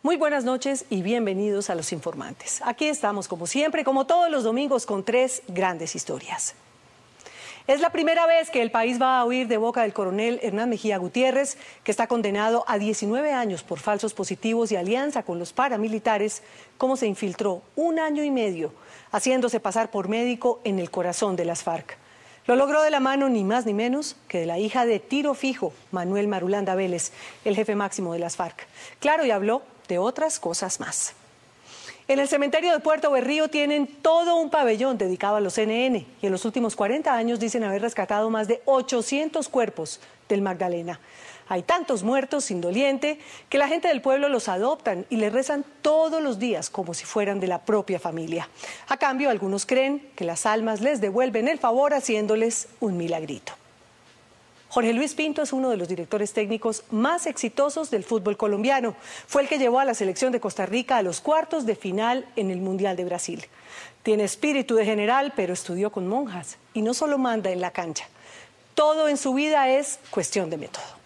Muy buenas noches y bienvenidos a Los Informantes. Aquí estamos, como siempre, como todos los domingos, con tres grandes historias. Es la primera vez que el país va a oír de boca del coronel Hernán Mejía Gutiérrez, que está condenado a 19 años por falsos positivos y alianza con los paramilitares, cómo se infiltró un año y medio haciéndose pasar por médico en el corazón de las FARC. Lo logró de la mano ni más ni menos que de la hija de tiro fijo, Manuel Marulanda Vélez, el jefe máximo de las FARC. Claro, y habló de otras cosas más. En el cementerio de Puerto Berrío tienen todo un pabellón dedicado a los CNN y en los últimos 40 años dicen haber rescatado más de 800 cuerpos del Magdalena. Hay tantos muertos sin doliente que la gente del pueblo los adoptan y les rezan todos los días como si fueran de la propia familia. A cambio, algunos creen que las almas les devuelven el favor haciéndoles un milagrito. Jorge Luis Pinto es uno de los directores técnicos más exitosos del fútbol colombiano. Fue el que llevó a la selección de Costa Rica a los cuartos de final en el Mundial de Brasil. Tiene espíritu de general, pero estudió con monjas y no solo manda en la cancha. Todo en su vida es cuestión de método.